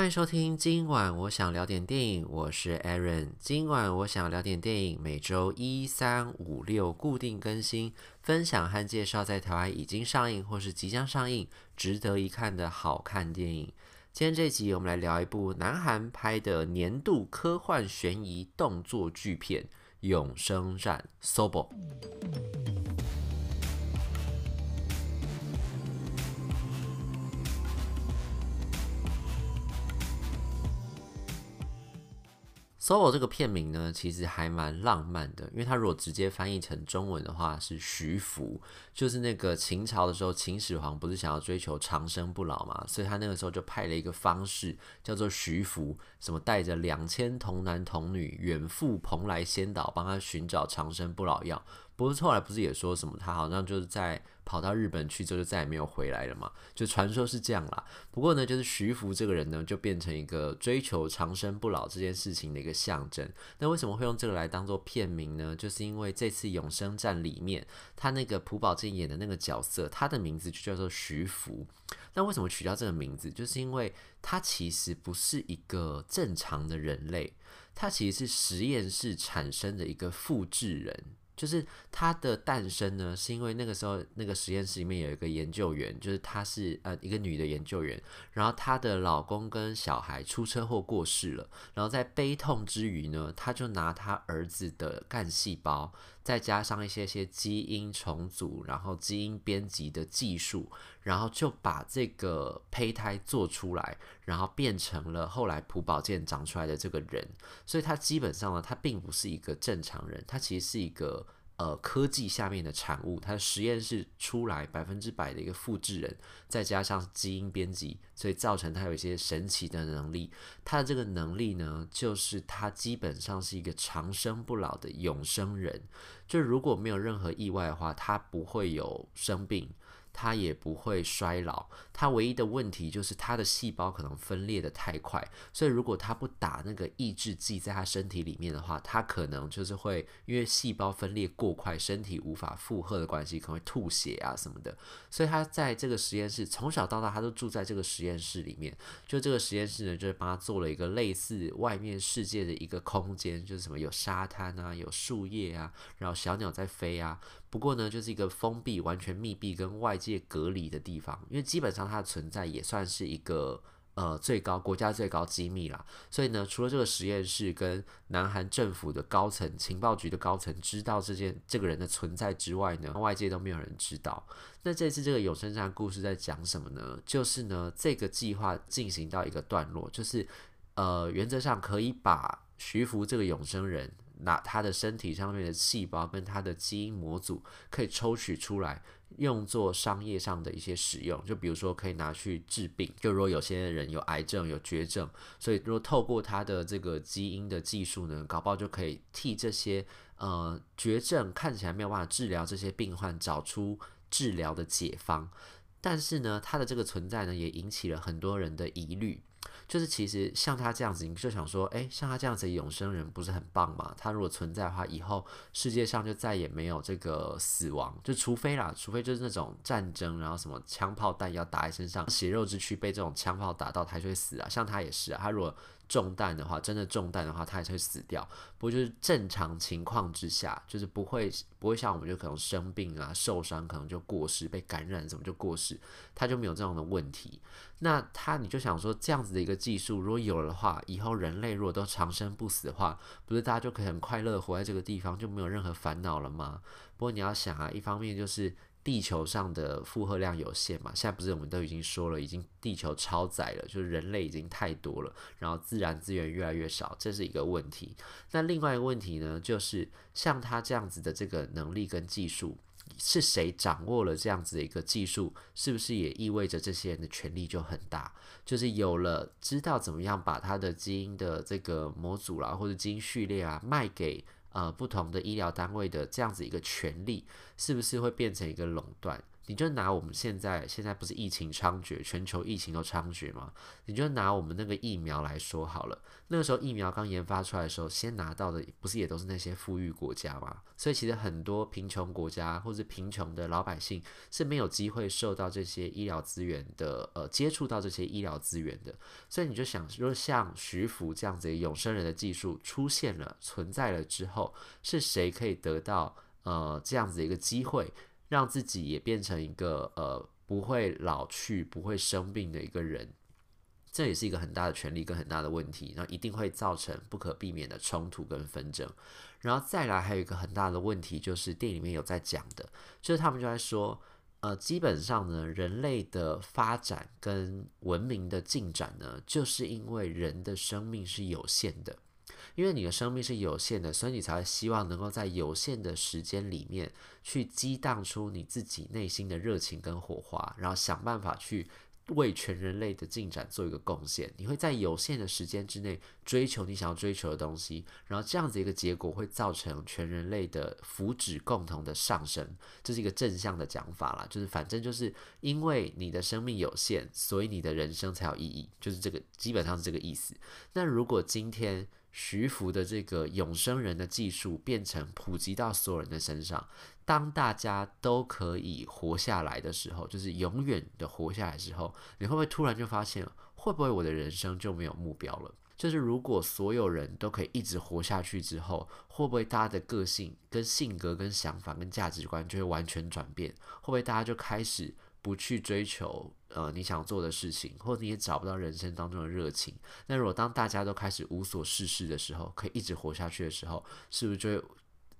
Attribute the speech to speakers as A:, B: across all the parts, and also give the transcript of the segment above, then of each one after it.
A: 欢迎收听，今晚我想聊点电影，我是 Aaron。今晚我想聊点电影，每周一、三、五、六固定更新，分享和介绍在台湾已经上映或是即将上映、值得一看的好看电影。今天这集我们来聊一部南韩拍的年度科幻悬疑动作巨片《永生战》（Sobo）。Sobo 这个片名呢，其实还蛮浪漫的，因为它如果直接翻译成中文的话是徐福，就是那个秦朝的时候，秦始皇不是想要追求长生不老嘛，所以他那个时候就派了一个方士叫做徐福，什么带着两千童男童女远赴蓬莱仙岛，帮他寻找长生不老药。不过后来不是也说什么他好像就是在跑到日本去之后就再也没有回来了嘛？就传说是这样啦。不过呢，就是徐福这个人呢，就变成一个追求长生不老这件事情的一个象征。那为什么会用这个来当做片名呢？就是因为这次永生战里面，他那个朴宝剑演的那个角色，他的名字就叫做徐福。那为什么取叫这个名字？就是因为他其实不是一个正常的人类，他其实是实验室产生的一个复制人。就是它的诞生呢，是因为那个时候那个实验室里面有一个研究员，就是她是呃一个女的研究员，然后她的老公跟小孩出车祸过世了，然后在悲痛之余呢，她就拿她儿子的干细胞，再加上一些些基因重组，然后基因编辑的技术，然后就把这个胚胎做出来，然后变成了后来朴宝剑长出来的这个人。所以他基本上呢，他并不是一个正常人，他其实是一个呃科技下面的产物。它的实验室出来百分之百的一个复制人，再加上基因编辑，所以造成它有一些神奇的能力。它的这个能力呢，就是它基本上是一个长生不老的永生人。就如果没有任何意外的话，它不会有生病，他也不会衰老。他唯一的问题就是他的细胞可能分裂得太快，所以如果他不打那个抑制剂在他身体里面的话，他可能就是会因为细胞分裂过快，身体无法负荷的关系，可能会吐血啊什么的。所以他在这个实验室从小到大，他都住在这个实验室里面。就这个实验室呢，就是帮他做了一个类似外面世界的一个空间，就是什么有沙滩啊，有树叶啊，然后。小鸟在飞啊，不过呢，就是一个封闭、完全密闭、跟外界隔离的地方。因为基本上它的存在也算是一个呃最高国家最高机密啦。所以呢，除了这个实验室跟南韩政府的高层、情报局的高层知道这件这个人的存在之外呢，外界都没有人知道。那这次这个永生战故事在讲什么呢？就是呢，这个计划进行到一个段落，就是呃，原则上可以把徐福这个永生人。拿他的身体上面的细胞跟他的基因模组可以抽取出来，用作商业上的一些使用。就比如说可以拿去治病，就如果有些人有癌症、有绝症，所以如果透过他的这个基因的技术呢，搞不好就可以替这些呃绝症看起来没有办法治疗这些病患找出治疗的解方。但是呢，他的这个存在呢，也引起了很多人的疑虑。就是其实像他这样子，你就想说，哎，像他这样子永生人不是很棒吗？他如果存在的话，以后世界上就再也没有这个死亡，就除非啦，除非就是那种战争，然后什么枪炮弹药打在身上，血肉之躯被这种枪炮打到，他就会死啊。像他也是啊，他如果中弹的话，真的中弹的话，他也会死掉。不过就是正常情况之下，就是不会不会像我们就可能生病啊、受伤，可能就过世、被感染什么就过世，他就没有这样的问题。那他你就想说，这样子的一个技术如果有了的话，以后人类如果都长生不死的话，不是大家就可以很快乐活在这个地方，就没有任何烦恼了吗？不过你要想啊，一方面就是。地球上的负荷量有限嘛，现在不是我们都已经说了，已经地球超载了，就是人类已经太多了，然后自然资源越来越少，这是一个问题。那另外一个问题呢，就是像他这样子的这个能力跟技术，是谁掌握了这样子的一个技术，是不是也意味着这些人的权力就很大？就是有了知道怎么样把他的基因的这个模组啦，或者基因序列啊卖给。呃，不同的医疗单位的这样子一个权利，是不是会变成一个垄断？你就拿我们现在现在不是疫情猖獗，全球疫情都猖獗吗？你就拿我们那个疫苗来说好了。那个时候疫苗刚研发出来的时候，先拿到的不是也都是那些富裕国家吗？所以其实很多贫穷国家或者贫穷的老百姓是没有机会受到这些医疗资源的，呃，接触到这些医疗资源的。所以你就想，如果像徐福这样子永生人的技术出现了、存在了之后，是谁可以得到呃这样子一个机会？让自己也变成一个呃不会老去、不会生病的一个人，这也是一个很大的权利跟很大的问题，然后一定会造成不可避免的冲突跟纷争。然后再来还有一个很大的问题，就是电影里面有在讲的，就是他们就在说，呃，基本上呢，人类的发展跟文明的进展呢，就是因为人的生命是有限的。因为你的生命是有限的，所以你才会希望能够在有限的时间里面去激荡出你自己内心的热情跟火花，然后想办法去为全人类的进展做一个贡献。你会在有限的时间之内追求你想要追求的东西，然后这样子一个结果会造成全人类的福祉共同的上升，这是一个正向的讲法啦。就是反正就是因为你的生命有限，所以你的人生才有意义，就是这个基本上是这个意思。那如果今天徐福的这个永生人的技术变成普及到所有人的身上，当大家都可以活下来的时候，就是永远的活下来之后，你会不会突然就发现，会不会我的人生就没有目标了？就是如果所有人都可以一直活下去之后，会不会大家的个性、跟性格、跟想法、跟价值观就会完全转变？会不会大家就开始？不去追求呃你想做的事情，或者你也找不到人生当中的热情。那如果当大家都开始无所事事的时候，可以一直活下去的时候，是不是就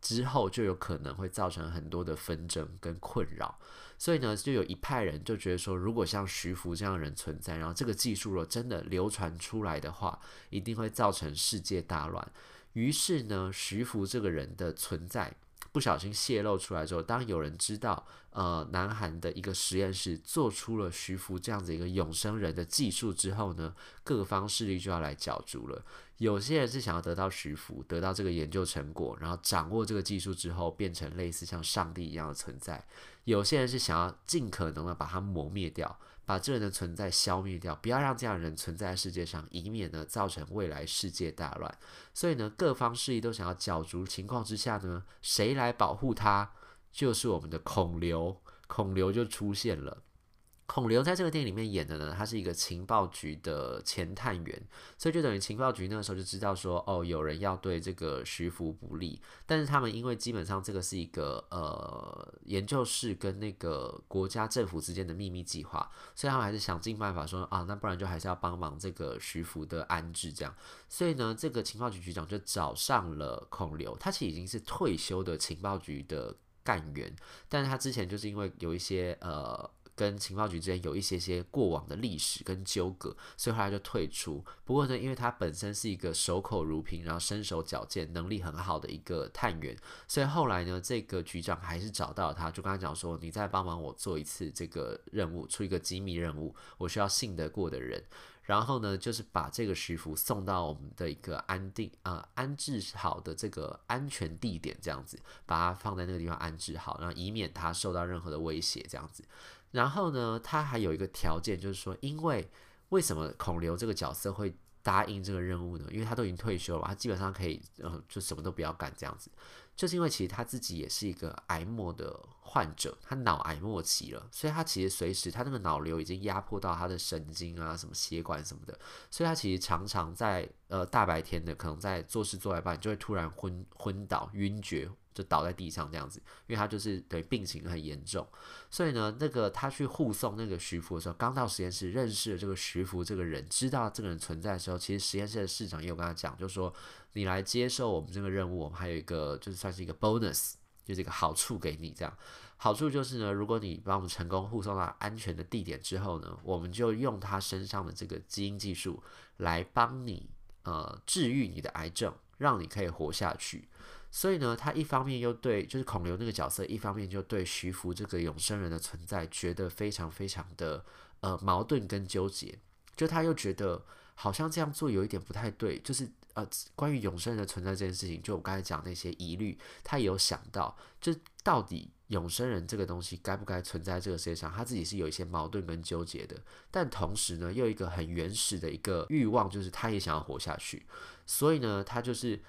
A: 之后就有可能会造成很多的纷争跟困扰？所以呢，就有一派人就觉得说，如果像徐福这样的人存在，然后这个技术若真的流传出来的话，一定会造成世界大乱。于是呢，徐福这个人的存在。不小心泄露出来之后，当有人知道，呃，南韩的一个实验室做出了徐福这样子一个永生人的技术之后呢，各方势力就要来角逐了。有些人是想要得到徐福，得到这个研究成果，然后掌握这个技术之后，变成类似像上帝一样的存在。有些人是想要尽可能的把它磨灭掉。把这人的存在消灭掉，不要让这样的人存在世界上，以免呢造成未来世界大乱。所以呢，各方势力都想要角逐情况之下呢，谁来保护他？就是我们的孔刘，孔刘就出现了。孔刘在这个电影里面演的呢，他是一个情报局的前探员，所以就等于情报局那个时候就知道说，哦，有人要对这个徐福不利，但是他们因为基本上这个是一个呃研究室跟那个国家政府之间的秘密计划，所以他们还是想尽办法说啊，那不然就还是要帮忙这个徐福的安置这样，所以呢，这个情报局局长就找上了孔刘，他其实已经是退休的情报局的干员，但是他之前就是因为有一些呃。跟情报局之间有一些些过往的历史跟纠葛，所以后来就退出。不过呢，因为他本身是一个守口如瓶，然后身手矫健、能力很好的一个探员，所以后来呢，这个局长还是找到了他，就跟他讲说：“你再帮忙我做一次这个任务，出一个机密任务，我需要信得过的人。”然后呢，就是把这个徐福送到我们的一个安定啊、安置好的这个安全地点，这样子把他放在那个地方安置好，然后以免他受到任何的威胁，这样子。然后呢，他还有一个条件，就是说，因为为什么孔刘这个角色会答应这个任务呢？因为他都已经退休了，他基本上可以，呃，就什么都不要干这样子。就是因为其实他自己也是一个癌末的患者，他脑癌末期了，所以他其实随时他那个脑瘤已经压迫到他的神经啊、什么血管什么的，所以他其实常常在呃大白天的可能在做事做一半就会突然昏昏倒、晕厥。就倒在地上这样子，因为他就是对病情很严重，所以呢，那个他去护送那个徐福的时候，刚到实验室认识了这个徐福这个人，知道这个人存在的时候，其实实验室的室长也有跟他讲，就说你来接受我们这个任务，我们还有一个就是算是一个 bonus，就是个好处给你这样。好处就是呢，如果你帮我们成功护送到安全的地点之后呢，我们就用他身上的这个基因技术来帮你呃治愈你的癌症，让你可以活下去。所以呢，他一方面又对，就是孔刘那个角色，一方面就对徐福这个永生人的存在觉得非常非常的呃矛盾跟纠结。就他又觉得好像这样做有一点不太对，就是呃，关于永生人的存在这件事情，就我刚才讲那些疑虑，他也有想到，就到底永生人这个东西该不该存在这个世界上，他自己是有一些矛盾跟纠结的，但同时呢，又一个很原始的一个欲望，就是他也想要活下去，所以呢，他就是。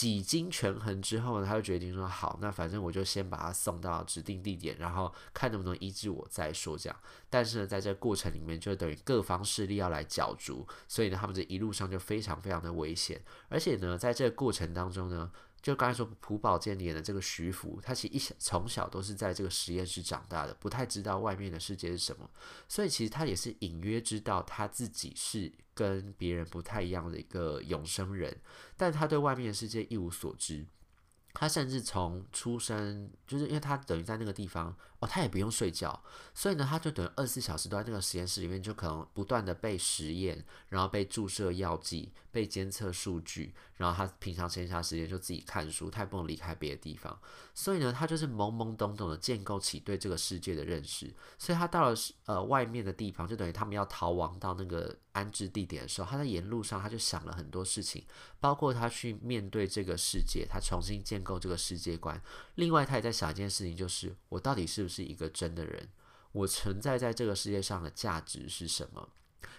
A: 几经权衡之后呢，他就决定说：“好，那反正我就先把他送到指定地点，然后看能不能医治我再说。”这样，但是呢，在这过程里面，就等于各方势力要来角逐，所以呢，他们这一路上就非常非常的危险，而且呢，在这个过程当中呢。就刚才说朴宝剑演的这个徐福，他其实一从小都是在这个实验室长大的，不太知道外面的世界是什么，所以其实他也是隐约知道他自己是跟别人不太一样的一个永生人，但他对外面的世界一无所知。他甚至从出生，就是因为他等于在那个地方哦，他也不用睡觉，所以呢，他就等于二十四小时都在那个实验室里面，就可能不断的被实验，然后被注射药剂，被监测数据，然后他平常闲暇时间就自己看书，他也不能离开别的地方，所以呢，他就是懵懵懂懂的建构起对这个世界的认识，所以他到了呃外面的地方，就等于他们要逃亡到那个。安置地点的时候，他在沿路上他就想了很多事情，包括他去面对这个世界，他重新建构这个世界观。另外，他也在想一件事情，就是我到底是不是一个真的人？我存在在这个世界上的价值是什么？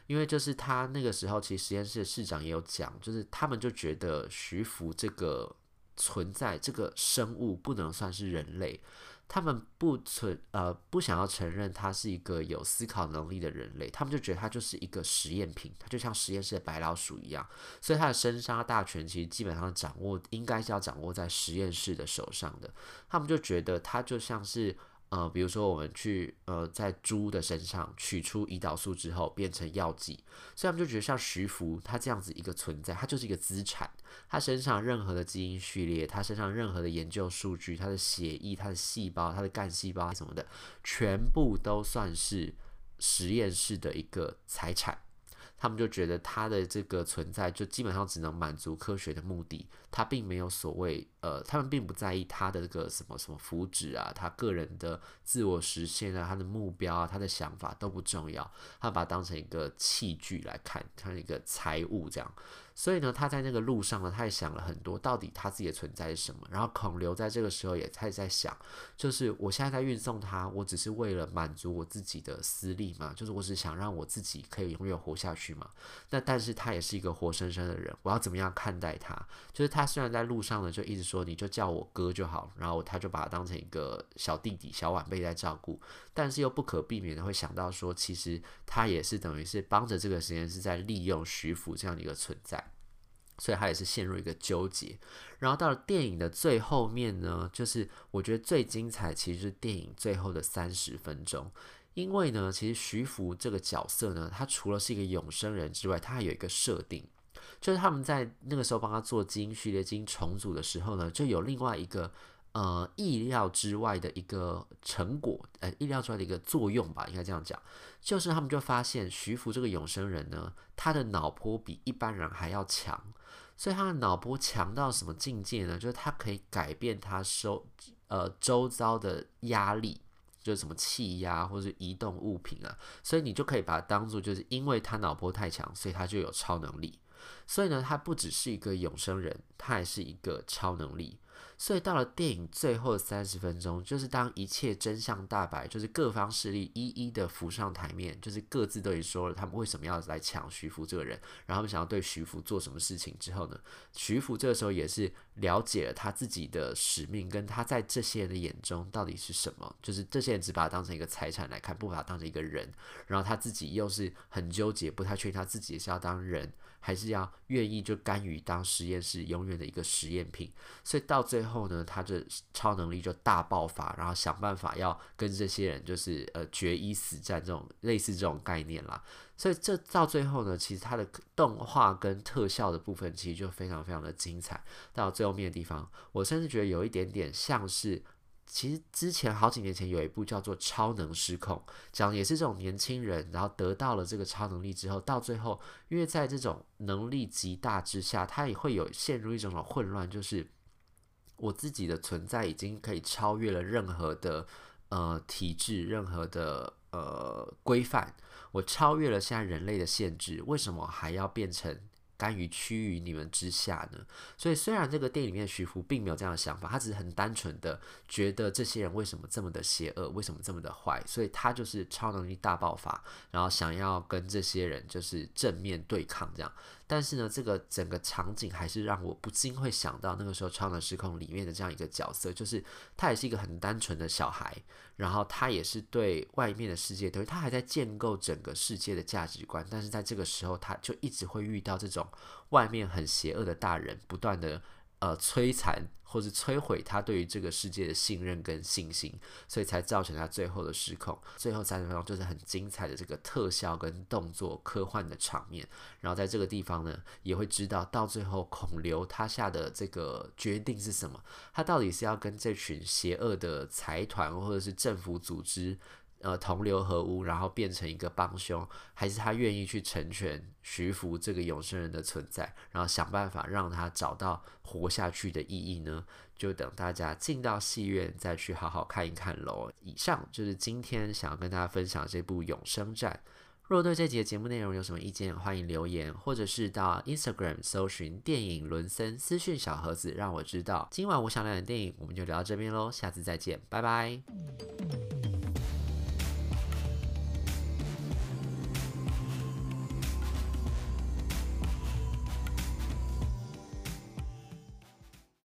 A: 因为就是他那个时候，其实实验室的室长也有讲，就是他们就觉得徐福这个存在，这个生物不能算是人类。他们不存呃不想要承认他是一个有思考能力的人类，他们就觉得他就是一个实验品，他就像实验室的白老鼠一样，所以他的生杀大权其实基本上掌握应该是要掌握在实验室的手上的，他们就觉得他就像是。呃，比如说我们去呃，在猪的身上取出胰岛素之后变成药剂，所以他们就觉得像徐福他这样子一个存在，他就是一个资产，他身上任何的基因序列，他身上任何的研究数据，他的血液、他的细胞、他的干细胞什么的，全部都算是实验室的一个财产。他们就觉得他的这个存在就基本上只能满足科学的目的，他并没有所谓呃，他们并不在意他的这个什么什么福祉啊，他个人的自我实现啊，他的目标啊，他的想法都不重要，他把它当成一个器具来看，像一个财物这样。所以呢，他在那个路上呢，他也想了很多，到底他自己的存在是什么。然后孔刘在这个时候也他也在想，就是我现在在运送他，我只是为了满足我自己的私利嘛，就是我只想让我自己可以永远活下去嘛。那但是他也是一个活生生的人，我要怎么样看待他？就是他虽然在路上呢，就一直说你就叫我哥就好，然后他就把他当成一个小弟弟、小晚辈在照顾，但是又不可避免的会想到说，其实他也是等于是帮着这个实验室在利用徐福这样的一个存在。所以他也是陷入一个纠结，然后到了电影的最后面呢，就是我觉得最精彩，其实是电影最后的三十分钟，因为呢，其实徐福这个角色呢，他除了是一个永生人之外，他还有一个设定，就是他们在那个时候帮他做基因序列基因重组的时候呢，就有另外一个呃意料之外的一个成果，呃意料之外的一个作用吧，应该这样讲。就是他们就发现徐福这个永生人呢，他的脑波比一般人还要强，所以他的脑波强到什么境界呢？就是他可以改变他收呃周遭的压力，就是什么气压或者是移动物品啊，所以你就可以把它当做就是因为他脑波太强，所以他就有超能力。所以呢，他不只是一个永生人，他还是一个超能力。所以到了电影最后三十分钟，就是当一切真相大白，就是各方势力一一的浮上台面，就是各自都已经说了他们为什么要来抢徐福这个人，然后他们想要对徐福做什么事情之后呢，徐福这个时候也是了解了他自己的使命，跟他在这些人的眼中到底是什么，就是这些人只把他当成一个财产来看，不把他当成一个人，然后他自己又是很纠结，不太确定他自己是要当人。还是要愿意就甘于当实验室永远的一个实验品，所以到最后后呢，他的超能力就大爆发，然后想办法要跟这些人就是呃决一死战这种类似这种概念啦。所以这到最后呢，其实它的动画跟特效的部分其实就非常非常的精彩。到最后面的地方，我甚至觉得有一点点像是。其实之前好几年前有一部叫做《超能失控》，讲也是这种年轻人，然后得到了这个超能力之后，到最后，因为在这种能力极大之下，他也会有陷入一种种混乱，就是我自己的存在已经可以超越了任何的呃体制，任何的呃规范。我超越了现在人类的限制，为什么还要变成？甘于屈于你们之下呢？所以虽然这个电影里面徐福并没有这样的想法，他只是很单纯的觉得这些人为什么这么的邪恶，为什么这么的坏，所以他就是超能力大爆发，然后想要跟这些人就是正面对抗这样。但是呢，这个整个场景还是让我不禁会想到那个时候《超能时空》里面的这样一个角色，就是他也是一个很单纯的小孩，然后他也是对外面的世界，等于，他还在建构整个世界的价值观。但是在这个时候，他就一直会遇到这种外面很邪恶的大人，不断的。呃，摧残或是摧毁他对于这个世界的信任跟信心，所以才造成他最后的失控。最后三十分钟就是很精彩的这个特效跟动作科幻的场面。然后在这个地方呢，也会知道到最后孔刘他下的这个决定是什么？他到底是要跟这群邪恶的财团或者是政府组织？呃，同流合污，然后变成一个帮凶，还是他愿意去成全徐福这个永生人的存在，然后想办法让他找到活下去的意义呢？就等大家进到戏院再去好好看一看喽。以上就是今天想要跟大家分享这部《永生战》。若对这集节目内容有什么意见，欢迎留言，或者是到 Instagram 搜寻电影伦森私讯小盒子，让我知道。今晚我想聊的电影，我们就聊到这边喽，下次再见，拜拜。